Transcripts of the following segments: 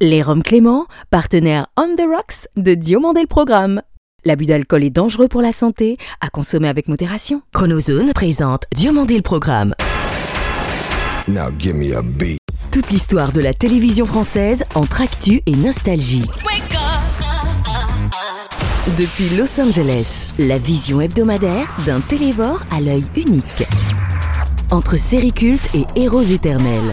Les Roms Clément, partenaire On the Rocks de Diomandé le Programme. L'abus d'alcool est dangereux pour la santé, à consommer avec modération. Chronozone présente Diomandé le Programme. Now give me a beat. Toute l'histoire de la télévision française entre actu et nostalgie. Depuis Los Angeles, la vision hebdomadaire d'un télévore à l'œil unique. Entre séries cultes et héros éternels.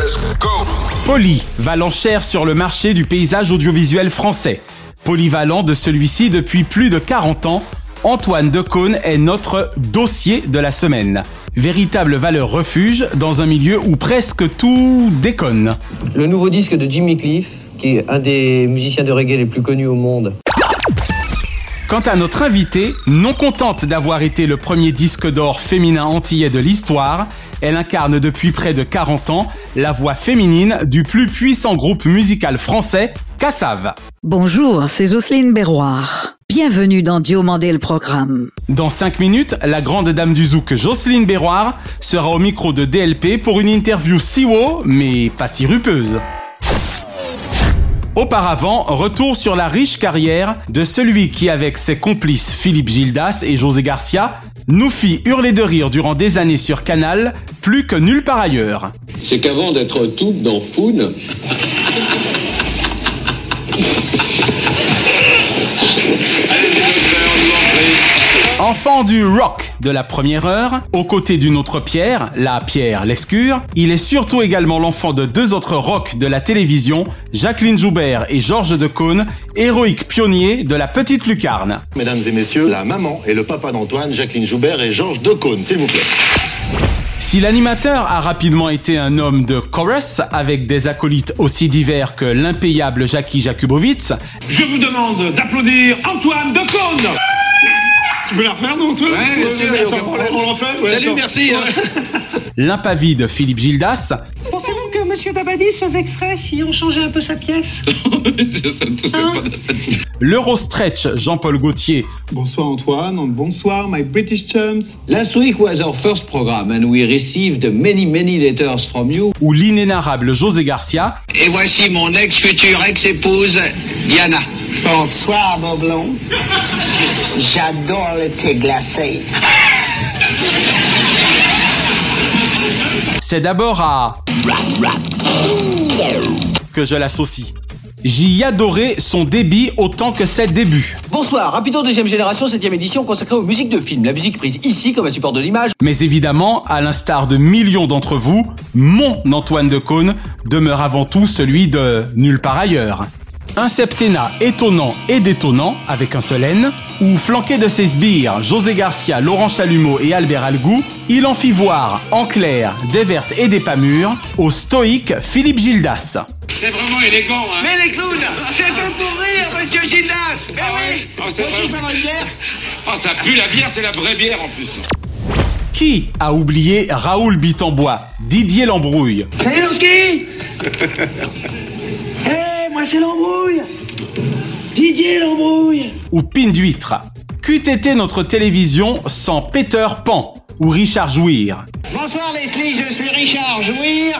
Let's go. Poly va l'enchère sur le marché du paysage audiovisuel français. Polyvalent de celui-ci depuis plus de 40 ans, Antoine Decaune est notre dossier de la semaine. Véritable valeur refuge dans un milieu où presque tout déconne. Le nouveau disque de Jimmy Cliff, qui est un des musiciens de reggae les plus connus au monde. Quant à notre invitée, non contente d'avoir été le premier disque d'or féminin antillais de l'histoire, elle incarne depuis près de 40 ans la voix féminine du plus puissant groupe musical français, Cassav. Bonjour, c'est Jocelyne Berroir. Bienvenue dans Diomandé le programme. Dans 5 minutes, la grande dame du zouk Jocelyne Berroir sera au micro de DLP pour une interview si haut, mais pas si rupeuse. Auparavant, retour sur la riche carrière de celui qui, avec ses complices Philippe Gildas et José Garcia, nous fit hurler de rire durant des années sur Canal, plus que nulle part ailleurs. c'est qu'avant d'être tout dans Foon, Enfant du rock de la première heure, aux côtés d'une autre Pierre, la Pierre Lescure, il est surtout également l'enfant de deux autres rocks de la télévision, Jacqueline Joubert et Georges Decaune, héroïques pionniers de la petite lucarne. Mesdames et messieurs, la maman et le papa d'Antoine, Jacqueline Joubert et Georges Decaune, s'il vous plaît. Si l'animateur a rapidement été un homme de chorus avec des acolytes aussi divers que l'impayable Jackie Jakubowicz, Je vous demande d'applaudir Antoine Decaune Tu peux la refaire, non, Antoine Ouais, bien sûr, on la fait Ouais, Salut, attends. merci, hein. l'impavide Philippe Gildas, Pensez-vous Monsieur Dabadi se vexerait si on changeait un peu sa pièce l'Eurostretch Jean-Paul Gaultier Bonsoir Antoine, bonsoir my British chums. Last week was our first program and we received many many letters from you. ou l'inénarrable José Garcia, Et voici mon ex-future ex-épouse, Diana. Bonsoir, Boblon. J'adore le thé glacé. c'est d'abord à que je l'associe. J'y adorais son débit autant que ses débuts. Bonsoir, Rapido deuxième génération, septième édition consacrée aux musiques de films. La musique prise ici comme un support de l'image. Mais évidemment, à l'instar de millions d'entre vous, mon Antoine Decaune demeure avant tout celui de nulle part ailleurs. Un septennat étonnant et détonnant, avec un seul N, où flanqué de ses sbires, José Garcia, Laurent Chalumeau et Albert Algou, il en fit voir, en clair, des vertes et des pas mûres, au stoïque Philippe Gildas. C'est vraiment élégant, hein Mais les clowns, c'est fait pour rire, Monsieur Gildas. Eh oui. Ah, c'est Moi aussi, je m'en une bière. Ah, ça pue la bière, c'est la vraie bière en plus. Qui a oublié Raoul Bitambois, Didier Lambrouille, Salut, Lowski. Moi, c'est l'embrouille. Didier l'embrouille. ou Pine d'huître Qu'eût été notre télévision sans Peter Pan ou Richard Jouir? Bonsoir, Leslie, je suis Richard Jouir.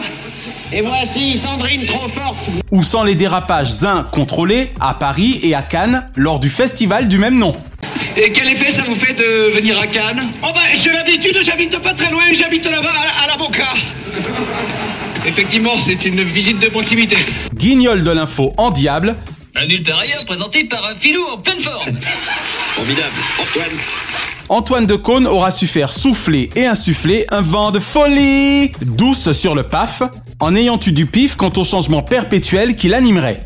Et voici Sandrine trop forte. ou sans les dérapages incontrôlés à Paris et à Cannes lors du festival du même nom. Et quel effet ça vous fait de venir à Cannes? Oh bah, j'ai l'habitude, j'habite pas très loin, j'habite là-bas à, à la Boca. Effectivement, c'est une visite de proximité. Guignol de l'info en diable, Un nulle part ailleurs, présenté par un filou en pleine forme. Formidable. Antoine. Antoine Decaune aura su faire souffler et insuffler un vent de folie douce sur le PAF, en ayant eu du pif quant au changement perpétuel qui l'animerait.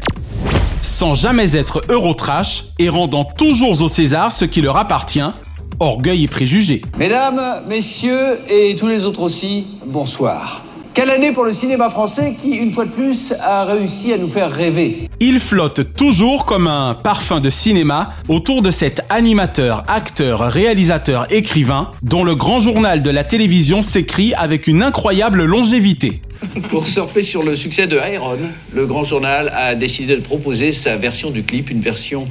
Sans jamais être Eurotrash et rendant toujours au César ce qui leur appartient, orgueil et préjugés. Mesdames, messieurs et tous les autres aussi, bonsoir. Quelle année pour le cinéma français qui, une fois de plus, a réussi à nous faire rêver? Il flotte toujours comme un parfum de cinéma autour de cet animateur, acteur, réalisateur, écrivain dont le grand journal de la télévision s'écrit avec une incroyable longévité. Pour surfer sur le succès de Iron, le grand journal a décidé de proposer sa version du clip, une version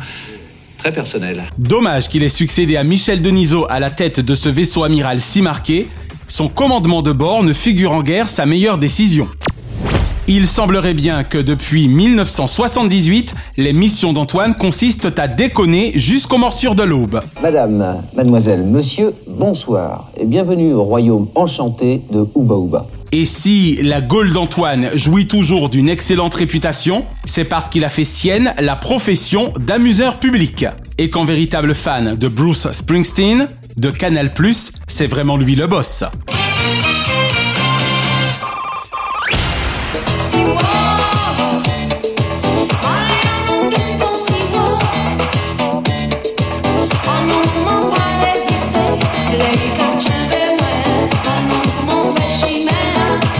très personnelle. Dommage qu'il ait succédé à Michel Denisot à la tête de ce vaisseau amiral si marqué, son commandement de bord ne figure en guerre sa meilleure décision. Il semblerait bien que depuis 1978, les missions d'Antoine consistent à déconner jusqu'aux morsures de l'aube. Madame, mademoiselle, monsieur, bonsoir et bienvenue au royaume enchanté de Ouba Ouba. Et si la Gaule d'Antoine jouit toujours d'une excellente réputation, c'est parce qu'il a fait sienne la profession d'amuseur public. Et qu'en véritable fan de Bruce Springsteen, de Canal+, c'est vraiment lui le boss.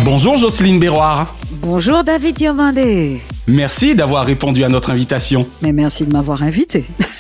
Bonjour Jocelyne Béroir. Bonjour David Diomandé. Merci d'avoir répondu à notre invitation. Mais merci de m'avoir invité.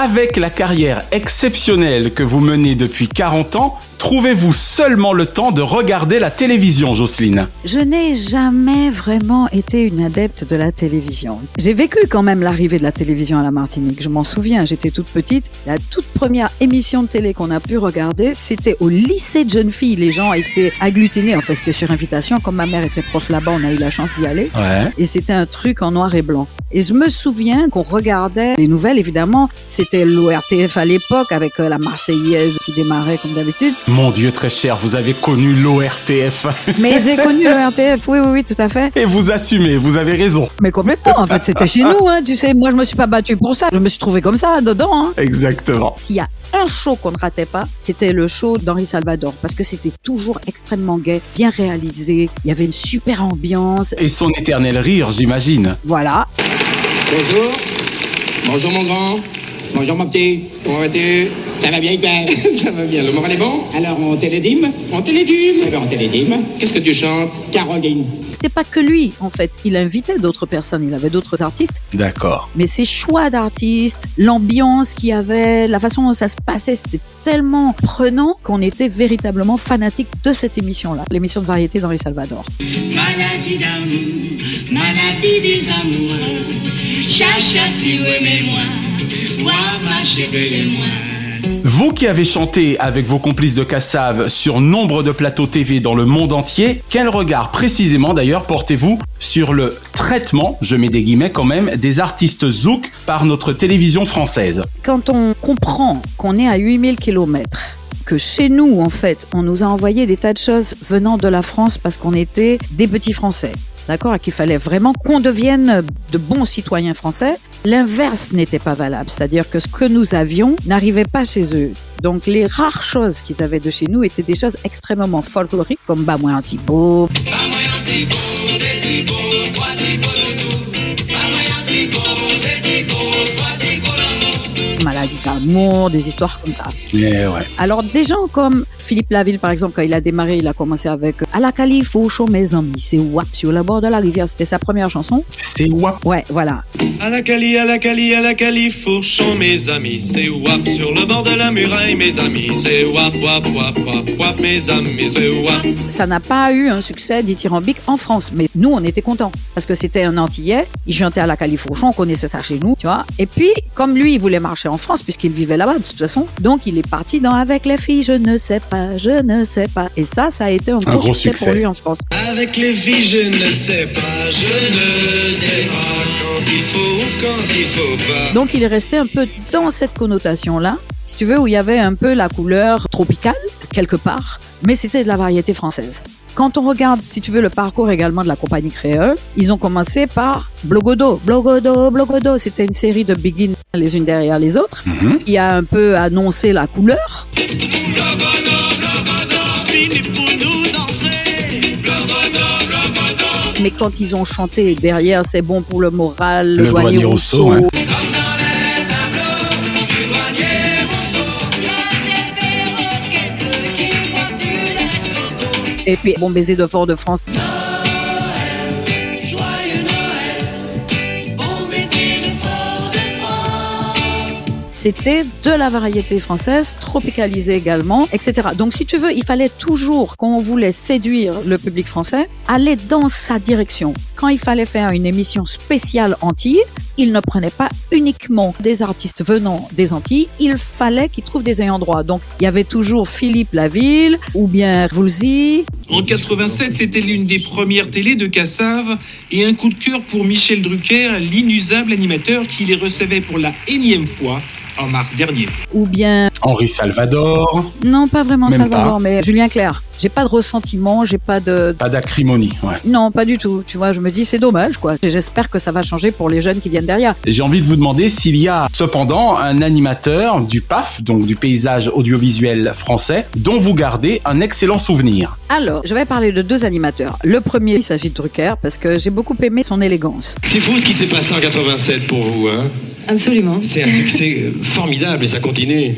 Avec la carrière exceptionnelle que vous menez depuis 40 ans, trouvez-vous seulement le temps de regarder la télévision, Jocelyne Je n'ai jamais vraiment été une adepte de la télévision. J'ai vécu quand même l'arrivée de la télévision à la Martinique. Je m'en souviens, j'étais toute petite. La toute première émission de télé qu'on a pu regarder, c'était au lycée de jeunes filles. Les gens étaient agglutinés. En fait, c'était sur invitation. Comme ma mère était prof là-bas, on a eu la chance d'y aller. Ouais. Et c'était un truc en noir et blanc. Et je me souviens qu'on regardait les nouvelles, évidemment. C'était l'ORTF à l'époque avec euh, la Marseillaise qui démarrait comme d'habitude. Mon Dieu très cher, vous avez connu l'ORTF. Mais j'ai connu l'ORTF, oui, oui, oui, tout à fait. Et vous assumez, vous avez raison. Mais complètement, en fait, c'était chez nous, hein, tu sais. Moi, je me suis pas battue pour ça. Je me suis trouvée comme ça, dedans. Hein. Exactement. S'il y a un show qu'on ne ratait pas, c'était le show d'Henri Salvador, parce que c'était toujours extrêmement gai, bien réalisé, il y avait une super ambiance. Et son éternel rire, j'imagine. Voilà. Bonjour. Bonjour mon grand. Bonjour mon petit. Comment vas-tu? Ça va bien, Hyper Ça va bien. Le moral est bon Alors, on télédime On télédime Eh bien, on télédime. Qu'est-ce que tu chantes Caroline. C'était pas que lui, en fait. Il invitait d'autres personnes, il avait d'autres artistes. D'accord. Mais ses choix d'artistes, l'ambiance qu'il y avait, la façon dont ça se passait, c'était tellement prenant qu'on était véritablement fanatique de cette émission-là, l'émission de variété d'Henri Salvador. Maladie d'amour, maladie des amoureux. Chacha si moi, wa ma chérie moi. Vous qui avez chanté avec vos complices de Cassav sur nombre de plateaux TV dans le monde entier, quel regard précisément d'ailleurs portez-vous sur le traitement, je mets des guillemets quand même, des artistes zouk par notre télévision française Quand on comprend qu'on est à 8000 km, que chez nous, en fait, on nous a envoyé des tas de choses venant de la France parce qu'on était des petits Français. D'accord qu'il fallait vraiment qu'on devienne de bons citoyens français. L'inverse n'était pas valable. C'est-à-dire que ce que nous avions n'arrivait pas chez eux. Donc les rares choses qu'ils avaient de chez nous étaient des choses extrêmement folkloriques comme Bamoué Antibo. Maladie d'amour, des histoires comme ça. Eh ouais. Alors des gens comme Philippe Laville par exemple, quand il a démarré, il a commencé avec À la calife au chaud mes amis, c'est WAP sur le bord de la rivière, c'était sa première chanson. C'est WAP Ouais, voilà. À la Cali, à la Cali, à la Cali, fourchons mes amis, c'est wap sur le bord de la muraille, mes amis, c'est wap, wap, wap, wap, wap, mes amis, c'est wap. Ça n'a pas eu un succès dithyrambique en France, mais nous on était contents parce que c'était un Antillais, il chantait à la Califourchon, on connaissait ça chez nous, tu vois. Et puis comme lui il voulait marcher en France puisqu'il vivait là-bas de toute façon, donc il est parti dans Avec les filles, je ne sais pas, je ne sais pas. Et ça, ça a été un, gros, gros succès, succès. pour lui en France. Avec les filles, je ne sais pas, je ne sais pas quand il faut ou quand il faut pas. Donc il est resté un peu dans cette connotation-là, si tu veux, où il y avait un peu la couleur tropicale, quelque part, mais c'était de la variété française. Quand on regarde, si tu veux, le parcours également de la compagnie créole, ils ont commencé par Blogodo. Blogodo, Blogodo, c'était une série de begin les unes derrière les autres, qui a un peu annoncé la couleur. Mais quand ils ont chanté derrière, c'est bon pour le moral, le, Le douanier, douanier Rousseau, Rousseau. Et puis Bon baiser de Fort-de-France. C'était de la variété française, tropicalisée également, etc. Donc si tu veux, il fallait toujours, quand on voulait séduire le public français, aller dans sa direction. Quand il fallait faire une émission spéciale Antilles, il ne prenait pas uniquement des artistes venant des Antilles, il fallait qu'ils trouvent des ayants droit. Donc il y avait toujours Philippe Laville ou bien Woolsey. En 87, c'était l'une des premières télés de Cassave et un coup de cœur pour Michel Drucker, l'inusable animateur qui les recevait pour la énième fois en mars dernier. Ou bien... Henri Salvador. Non, pas vraiment Même Salvador, pas. mais Julien Clerc. J'ai pas de ressentiment, j'ai pas de... Pas d'acrimonie, ouais. Non, pas du tout. Tu vois, je me dis c'est dommage, quoi. Et J'espère que ça va changer pour les jeunes qui viennent derrière. J'ai envie de vous demander s'il y a cependant un animateur du PAF, donc du paysage audiovisuel français, dont vous gardez un excellent souvenir. Alors, je vais parler de deux animateurs. Le premier, il s'agit de Drucker, parce que j'ai beaucoup aimé son élégance. C'est fou ce qui s'est passé en 87 pour vous, hein Absolument. C'est un succès formidable et ça continue.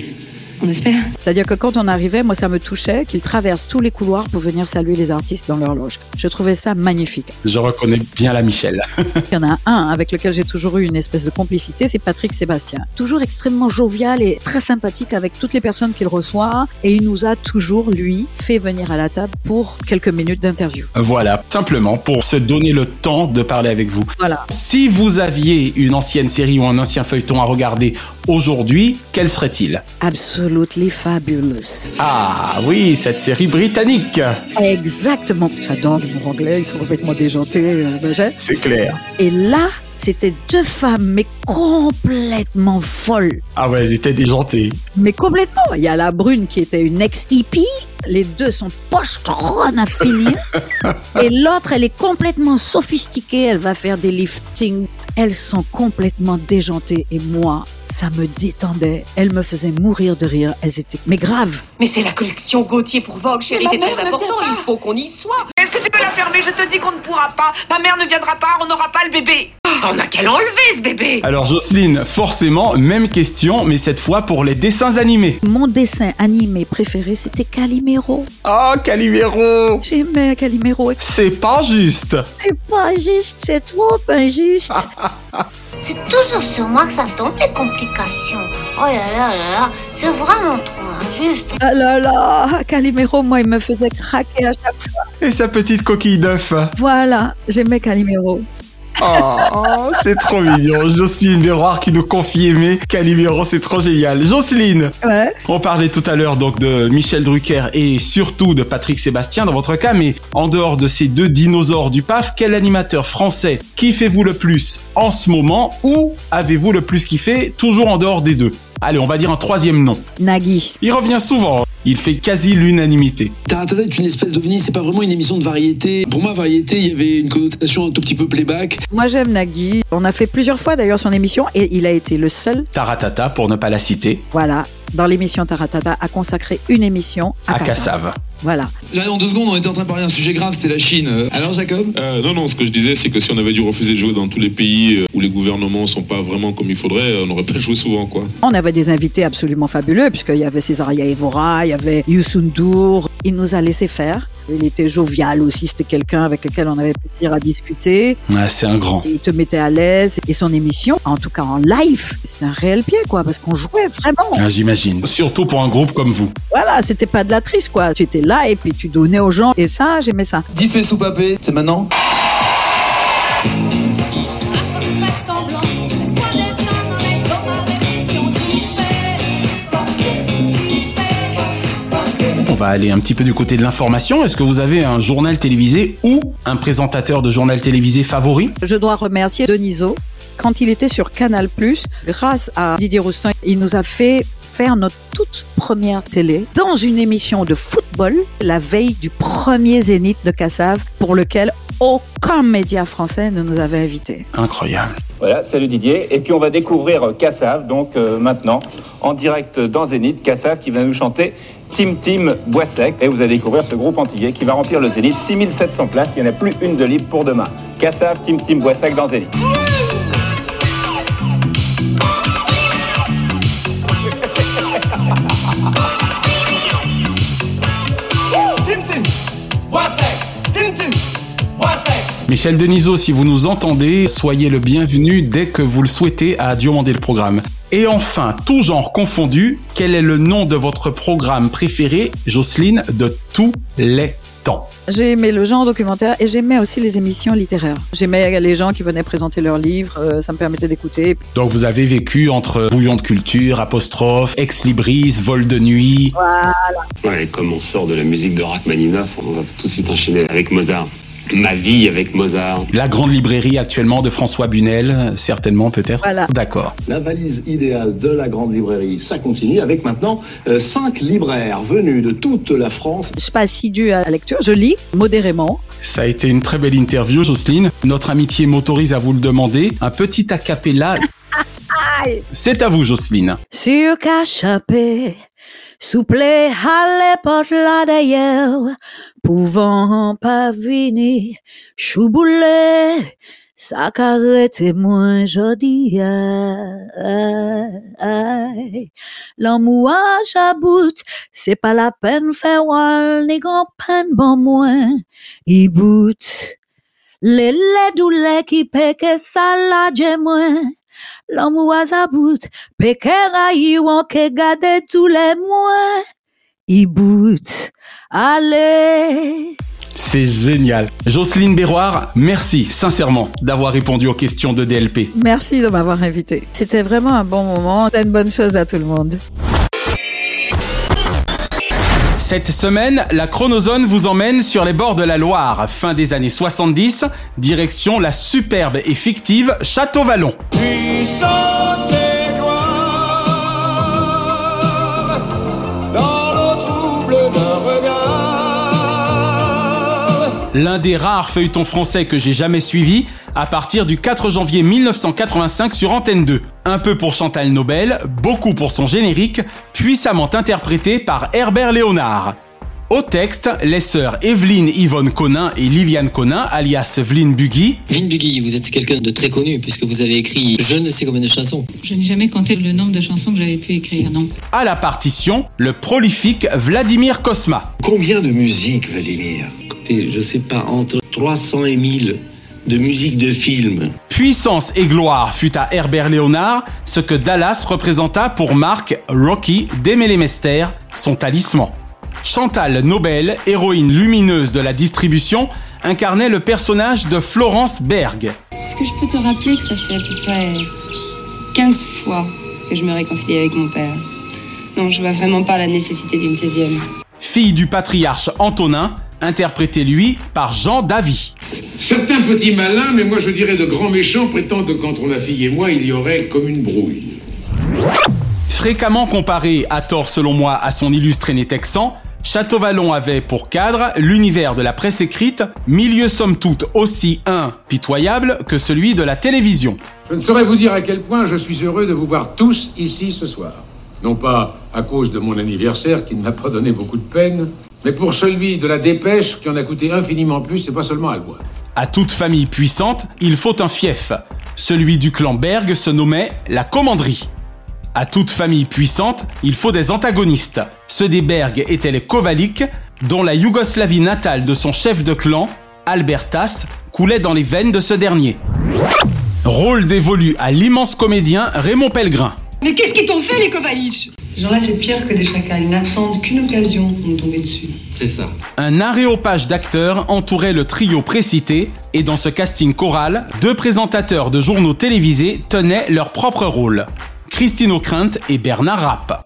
On espère. C'est-à-dire que quand on arrivait, moi, ça me touchait qu'il traverse tous les couloirs pour venir saluer les artistes dans leur loge. Je trouvais ça magnifique. Je reconnais bien la Michel. Il y en a un avec lequel j'ai toujours eu une espèce de complicité, c'est Patrick Sébastien. Toujours extrêmement jovial et très sympathique avec toutes les personnes qu'il reçoit. Et il nous a toujours, lui, fait venir à la table pour quelques minutes d'interview. Voilà, simplement pour se donner le temps de parler avec vous. Voilà. Si vous aviez une ancienne série ou un ancien feuilleton à regarder aujourd'hui, quel serait-il? Absolutely fabulous. Ah oui, cette série britannique. Exactement. J'adore l'humour anglais, ils sont complètement déjantés. euh, ben, C'est clair. Et là, c'était deux femmes, mais complètement folles. Ah ouais, elles étaient déjantées. Mais complètement. Il y a la brune qui était une ex-hippie. Les deux sont pochetronnes à finir. Et l'autre, elle est complètement sophistiquée. Elle va faire des liftings. Elles sont complètement déjantées. Et moi, ça me détendait. Elles me faisaient mourir de rire. Elles étaient, mais grave. Mais c'est la collection Gauthier pour Vogue, chérie, c'est ma très important, il faut qu'on y soit. Est-ce que tu peux la fermer? Je te dis qu'on ne pourra pas. Ma mère ne viendra pas, on n'aura pas le bébé. On a qu'à l'enlever, ce bébé Alors Jocelyne, forcément, même question, mais cette fois pour les dessins animés. Mon dessin animé préféré, c'était Calimero. Oh, Calimero J'aimais Calimero. C'est pas juste C'est pas juste, c'est trop injuste. C'est toujours sur moi que ça tombe les complications. Oh là là là là, c'est vraiment trop injuste. Ah là là, Calimero, moi, il me faisait craquer à chaque fois. Et sa petite coquille d'œuf Voilà, j'aimais Calimero. Oh, c'est trop mignon. Jocelyne Béroir qui nous confie aimer Calimero, c'est trop génial. Jocelyne Ouais. On parlait tout à l'heure donc de Michel Drucker et surtout de Patrick Sébastien dans votre cas, mais en dehors de ces deux dinosaures du PAF, quel animateur français kiffez-vous le plus en ce moment ou avez-vous le plus kiffé toujours en dehors des deux? Allez, on va dire un troisième nom. Nagui. Il revient souvent. Il fait quasi l'unanimité. Taratata est une espèce d'ovni, c'est pas vraiment une émission de variété. Pour moi, variété, il y avait une connotation un tout petit peu playback. Moi, j'aime Nagui. On a fait plusieurs fois d'ailleurs son émission et il a été le seul, Taratata, pour ne pas la citer, voilà, dans l'émission Taratata, à consacrer une émission à, à Cassave. Voilà. J'arrive en deux secondes, on était en train de parler d'un sujet grave, c'était la Chine. Euh, Alors, Jacob? Euh, non, non, ce que je disais, c'est que si on avait dû refuser de jouer dans tous les pays euh, où les gouvernements sont pas vraiment comme il faudrait, on n'aurait pas joué souvent, quoi. On avait des invités absolument fabuleux, puisqu'il y avait Césaria Evora, il y avait Youssou N'Dour. Il nous a laissé faire. Il était jovial aussi, c'était quelqu'un avec lequel on avait plaisir à discuter. Ouais, c'est un grand. Il te mettait à l'aise. Et son émission, en tout cas en live, c'était un réel pied, quoi, parce qu'on jouait vraiment. Ah, J'imagine. Surtout pour un groupe comme vous. Voilà, c'était pas de la triche, quoi. Tu étais là et puis tu donnais aux gens. Et ça, j'aimais ça. Diffé sous papé, c'est maintenant On va aller un petit peu du côté de l'information. Est-ce que vous avez un journal télévisé ou un présentateur de journal télévisé favori? Je dois remercier Deniso. Quand il était sur Canal+, grâce à Didier Roustin, il nous a fait faire notre toute première télé dans une émission de football la veille du premier Zénith de Cassave pour lequel aucun média français ne nous avait invités. Incroyable. Voilà, salut Didier. Et puis on va découvrir euh, Kassav, donc euh, maintenant, en direct dans Zénith. Kassav qui va nous chanter Tim Tim Boissec. Et vous allez découvrir ce groupe antillais qui va remplir le Zénith. 6700 places, il n'y en a plus une de libre pour demain. Kassav, Tim Tim Boissec dans Zénith. Michel Denisot, si vous nous entendez, soyez le bienvenu dès que vous le souhaitez à Diomandé le programme. Et enfin, tout genre confondu, quel est le nom de votre programme préféré, Jocelyne, de tous les temps? J'ai aimé le genre documentaire et j'aimais aussi les émissions littéraires. J'aimais les gens qui venaient présenter leurs livres, euh, ça me permettait d'écouter. Donc vous avez vécu entre bouillon de culture, apostrophe, ex libris, vol de nuit. Voilà. Ouais, comme on sort de la musique de Rachmaninoff, on va tout de suite enchaîner avec Mozart. Ma vie avec Mozart. La grande librairie actuellement de François Bunel, certainement peut-être. Voilà. D'accord. La valise idéale de la grande librairie, ça continue avec maintenant euh, cinq libraires venus de toute la France. Je suis pas assidue à la lecture, je lis modérément. Ça a été une très belle interview, Jocelyne. Notre amitié m'autorise à vous le demander. Un petit acapella. C'est à vous, Jocelyne. Sur cachapé, souple à l'époque là d'ailleurs, pouvant pas venir, chouboulé, ça carrette moins jodi. L'amour à jabout, c'est pas la peine faire wall, ni grand peine bon moins, il bout. Les les douleurs qui pèque ça la moins. L'amour raïouan que gade tous les mois, il bout. Allez. C'est génial. Jocelyne Béroir, merci sincèrement d'avoir répondu aux questions de DLP. Merci de m'avoir invité. C'était vraiment un bon moment. Une bonne chose à tout le monde. Cette semaine, la chronozone vous emmène sur les bords de la Loire. Fin des années 70, direction la superbe et fictive Château-Vallon. L'un des rares feuilletons français que j'ai jamais suivi à partir du 4 janvier 1985 sur Antenne 2. Un peu pour Chantal Nobel, beaucoup pour son générique, puissamment interprété par Herbert Léonard. Au texte, les sœurs Evelyne Yvonne Conin et Liliane Conin, alias Vline Buggy, Vin Buggy, vous êtes quelqu'un de très connu puisque vous avez écrit je ne sais combien de chansons. Je n'ai jamais compté le nombre de chansons que j'avais pu écrire, non. à la partition, le prolifique Vladimir Kosma. Combien de musique, Vladimir? Écoutez, je sais pas, entre 300 et 1000 de musique de film. Puissance et gloire fut à Herbert Léonard ce que Dallas représenta pour Marc Rocky Desmélémester, son talisman. Chantal Nobel, héroïne lumineuse de la distribution, incarnait le personnage de Florence Berg. Est-ce que je peux te rappeler que ça fait à peu près 15 fois que je me réconcilie avec mon père? Non, je vois vraiment pas la nécessité d'une 16e. Fille du patriarche Antonin, interprétée lui par Jean Davy. Certains petits malins, mais moi je dirais de grands méchants, prétendent que qu'entre ma fille et moi, il y aurait comme une brouille. Fréquemment comparé, à tort selon moi, à son illustre aîné texan, Château-Vallon avait pour cadre l'univers de la presse écrite, milieu somme toute aussi impitoyable que celui de la télévision. Je ne saurais vous dire à quel point je suis heureux de vous voir tous ici ce soir. Non pas à cause de mon anniversaire qui ne m'a pas donné beaucoup de peine, mais pour celui de la dépêche qui en a coûté infiniment plus, c'est pas seulement à boire. À toute famille puissante, il faut un fief. Celui du clan Berg se nommait la commanderie. À toute famille puissante, il faut des antagonistes. Ceux des Berg étaient les Kovalik, dont la Yougoslavie natale de son chef de clan, Albertas, coulait dans les veines de ce dernier. Rôle dévolu à l'immense comédien Raymond Pellegrin. Mais qu'est-ce qu'ils t'ont fait, les Kovalich Ces gens-là, c'est pire que des chacals. Ils n'attendent qu'une occasion pour nous tomber dessus. C'est ça. Un aréopage d'acteurs entourait le trio précité, et dans ce casting choral, deux présentateurs de journaux télévisés tenaient leur propre rôle. Christine O'Krent et Bernard Rapp.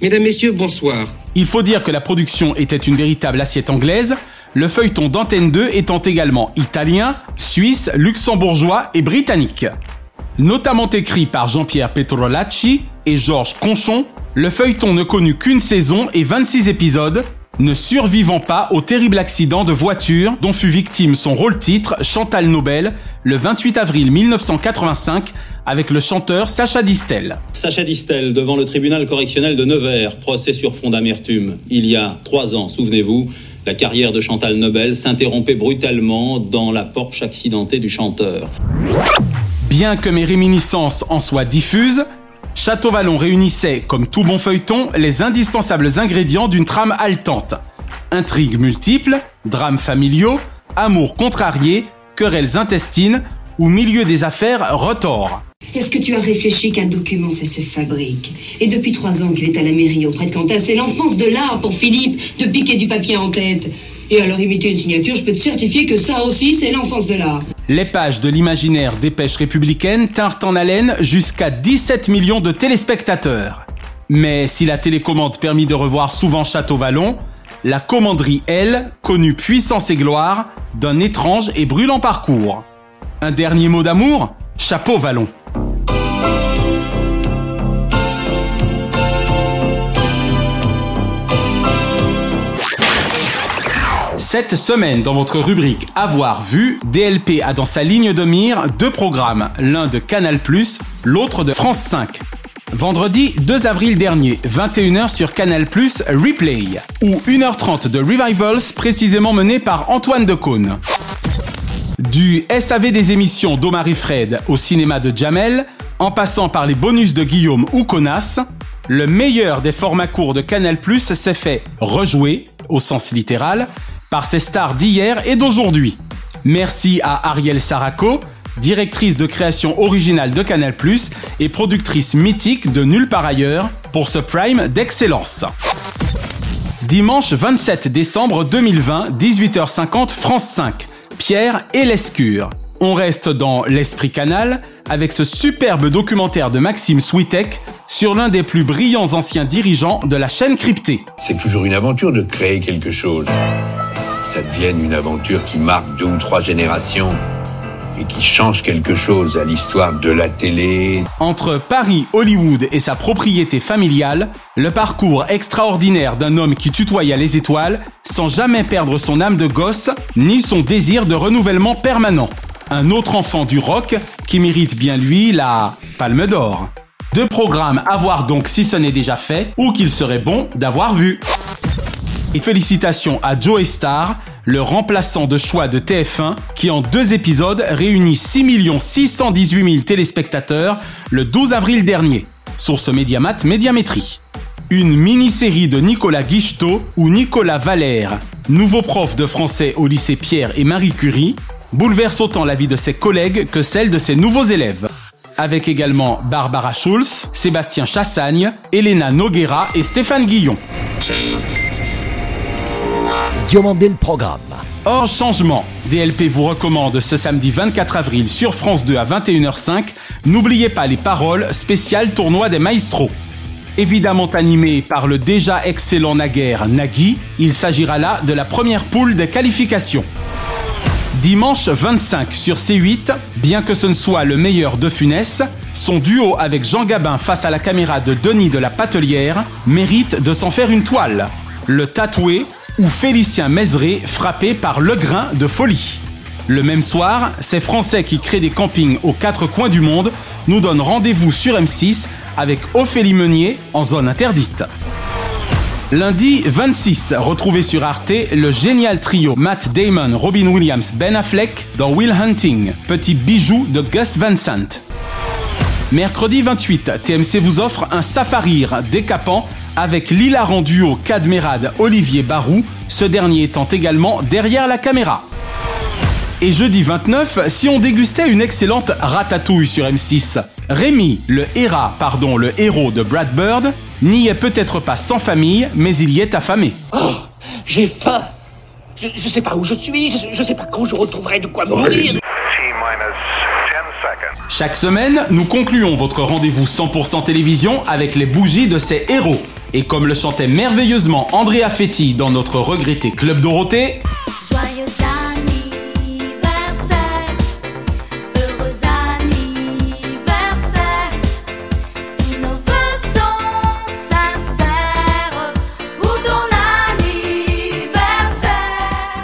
Mesdames, Messieurs, bonsoir. Il faut dire que la production était une véritable assiette anglaise, le feuilleton d'Antenne 2 étant également italien, suisse, luxembourgeois et britannique. Notamment écrit par Jean-Pierre Petrolacci et Georges Conchon, le feuilleton ne connut qu'une saison et 26 épisodes, ne survivant pas au terrible accident de voiture dont fut victime son rôle-titre Chantal Nobel le 28 avril 1985 avec le chanteur Sacha Distel. Sacha Distel devant le tribunal correctionnel de Nevers, procès sur fond d'amertume. Il y a trois ans, souvenez-vous, la carrière de Chantal Nobel s'interrompait brutalement dans la Porsche accidentée du chanteur. Bien que mes réminiscences en soient diffuses, Château-Vallon réunissait, comme tout bon feuilleton, les indispensables ingrédients d'une trame haletante. Intrigues multiples, drames familiaux, amour contrarié, querelles intestines ou milieu des affaires retors. Est-ce que tu as réfléchi qu'un document, ça se fabrique? Et depuis trois ans qu'il est à la mairie auprès de Quentin, c'est l'enfance de l'art pour Philippe de piquer du papier en tête. Et alors imiter une signature, je peux te certifier que ça aussi, c'est l'enfance de l'art. Les pages de l'imaginaire dépêche républicaine tinrent en haleine jusqu'à 17 millions de téléspectateurs. Mais si la télécommande permit de revoir souvent Château-Vallon, la commanderie, elle, connut puissance et gloire d'un étrange et brûlant parcours. Un dernier mot d'amour Chapeau Vallon. Cette semaine, dans votre rubrique Avoir vu, DLP a dans sa ligne de mire deux programmes, l'un de Canal+, l'autre de France 5. Vendredi 2 avril dernier, 21h sur Canal+, Replay, ou 1h30 de Revivals précisément mené par Antoine Decaune. Du SAV des émissions d'Omar Fred au cinéma de Jamel, en passant par les bonus de Guillaume ou Conas, le meilleur des formats courts de Canal+, s'est fait rejouer, au sens littéral, par ses stars d'hier et d'aujourd'hui. Merci à Ariel Saraco, directrice de création originale de Canal+, et productrice mythique de Nulle part ailleurs, pour ce prime d'excellence. Dimanche 27 décembre 2020, 18h50, France 5. Pierre et l'Escure. On reste dans l'esprit canal avec ce superbe documentaire de Maxime Switek sur l'un des plus brillants anciens dirigeants de la chaîne cryptée. C'est toujours une aventure de créer quelque chose. Ça devienne une aventure qui marque deux ou trois générations et qui change quelque chose à l'histoire de la télé. Entre Paris, Hollywood et sa propriété familiale, le parcours extraordinaire d'un homme qui tutoya les étoiles sans jamais perdre son âme de gosse ni son désir de renouvellement permanent. Un autre enfant du rock qui mérite bien lui la Palme d'Or. Deux programmes à voir donc si ce n'est déjà fait ou qu'il serait bon d'avoir vu. Et félicitations à Joe Star, le remplaçant de choix de TF1, qui en deux épisodes réunit 6 618 000 téléspectateurs le 12 avril dernier. Source Mediamat Médiamétrie. Une mini-série de Nicolas Guichetot ou Nicolas Valère, nouveau prof de français au lycée Pierre et Marie Curie, bouleverse autant la vie de ses collègues que celle de ses nouveaux élèves. Avec également Barbara Schulz, Sébastien Chassagne, Elena Noguera et Stéphane Guillon. Diomandé le programme. Hors changement, DLP vous recommande ce samedi 24 avril sur France 2 à 21h05. N'oubliez pas les paroles spéciales tournoi des maestros. Évidemment animé par le déjà excellent naguère Nagui, il s'agira là de la première poule des qualifications. Dimanche 25 sur C8, bien que ce ne soit le meilleur de Funès, son duo avec Jean Gabin face à la caméra de Denis de la Patelière mérite de s'en faire une toile. Le tatoué ou Félicien Mézeret frappé par le grain de folie. Le même soir, ces Français qui créent des campings aux quatre coins du monde nous donnent rendez-vous sur M6 avec Ophélie Meunier en zone interdite. Lundi 26, retrouvez sur Arte le génial trio Matt Damon, Robin Williams, Ben Affleck dans Will Hunting, petit bijou de Gus Van Sant. Mercredi 28, TMC vous offre un safarir décapant avec l'hilarant duo Cadmerade Olivier Barou, ce dernier étant également derrière la caméra. Et jeudi 29, si on dégustait une excellente ratatouille sur M6, Rémi, le héra, pardon, le héros de Brad Bird, n'y est peut-être pas sans famille, mais il y est affamé. Oh, j'ai faim. Je, je sais pas où je suis, je, je sais pas quand je retrouverai de quoi me nourrir. Chaque semaine, nous concluons votre rendez-vous 100% télévision avec les bougies de ces héros. Et comme le chantait merveilleusement Andrea Fetti dans notre regretté Club Dorothée, Joyeux anniversaire, heureux anniversaire. Tous nos vœux sont sincères pour ton anniversaire.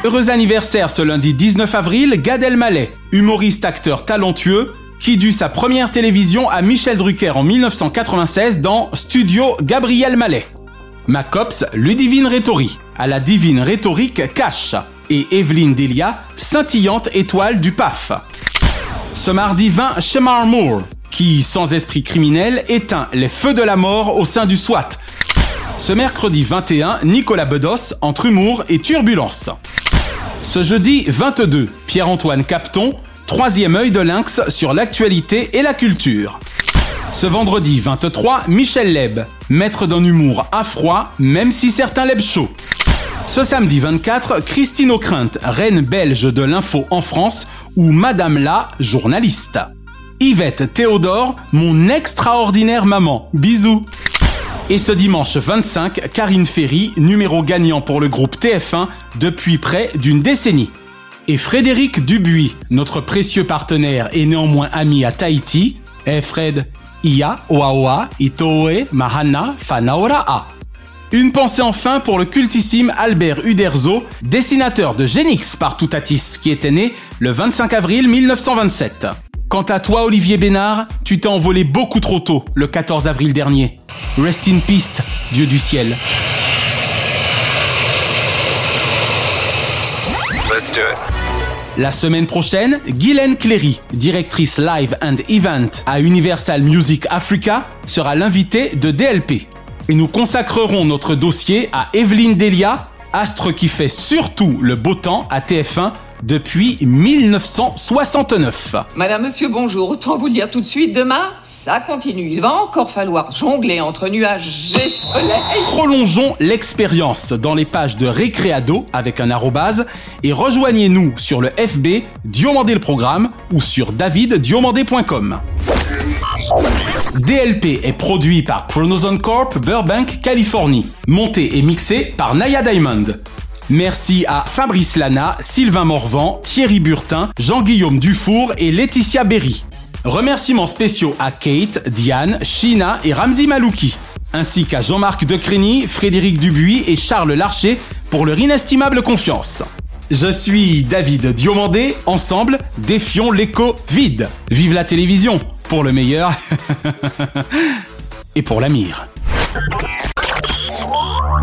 heureux anniversaire ce lundi 19 avril, Gad Elmaleh, humoriste acteur talentueux, qui dut sa première télévision à Michel Drucker en 1996 dans Studio Gabriel Mallet. Macops, Ludivine Rétori, à la divine rhétorique Cash, et Evelyne Delia, scintillante étoile du PAF. Ce mardi 20, Shemar Moore, qui, sans esprit criminel, éteint les feux de la mort au sein du SWAT. Ce mercredi 21, Nicolas Bedos entre humour et turbulence. Ce jeudi 22, Pierre-Antoine Capton, troisième œil de lynx sur l'actualité et la culture. Ce vendredi 23, Michel Leb, maître d'un humour à froid, même si certains lèbent chaud. Ce samedi 24, Christine Ockrent, reine belge de l'info en France, ou Madame la journaliste. Yvette Théodore, mon extraordinaire maman. Bisous. Et ce dimanche 25, Karine Ferry, numéro gagnant pour le groupe TF1 depuis près d'une décennie. Et Frédéric Dubuis, notre précieux partenaire et néanmoins ami à Tahiti. Eh Fred, Ia, Oaoa, Itoe, Mahana, Fanaora'a. Une pensée enfin pour le cultissime Albert Uderzo, dessinateur de Genix par Toutatis, qui était né le 25 avril 1927. Quant à toi, Olivier Bénard, tu t'es envolé beaucoup trop tôt le 14 avril dernier. Rest in peace, Dieu du ciel. Let's do it. La semaine prochaine, Guylaine Cléry, directrice live and event à Universal Music Africa, sera l'invitée de DLP. Et nous consacrerons notre dossier à Evelyne Delia, astre qui fait surtout le beau temps à TF1 depuis 1969. Madame, monsieur, bonjour. Autant vous le dire tout de suite, demain, ça continue. Il va encore falloir jongler entre nuages et soleil. Prolongeons l'expérience dans les pages de Récréado avec un arrobase et rejoignez-nous sur le FB Diomandé le programme ou sur daviddiomandé.com. DLP est produit par Chronozone Corp Burbank, Californie. Monté et mixé par Naya Diamond. Merci à Fabrice Lana, Sylvain Morvan, Thierry Burtin, Jean-Guillaume Dufour et Laetitia Berry. Remerciements spéciaux à Kate, Diane, Shina et Ramzi Malouki, ainsi qu'à Jean-Marc Decrény, Frédéric Dubuis et Charles Larcher pour leur inestimable confiance. Je suis David Diomandé, ensemble, défions l'écho vide. Vive la télévision, pour le meilleur et pour la mire.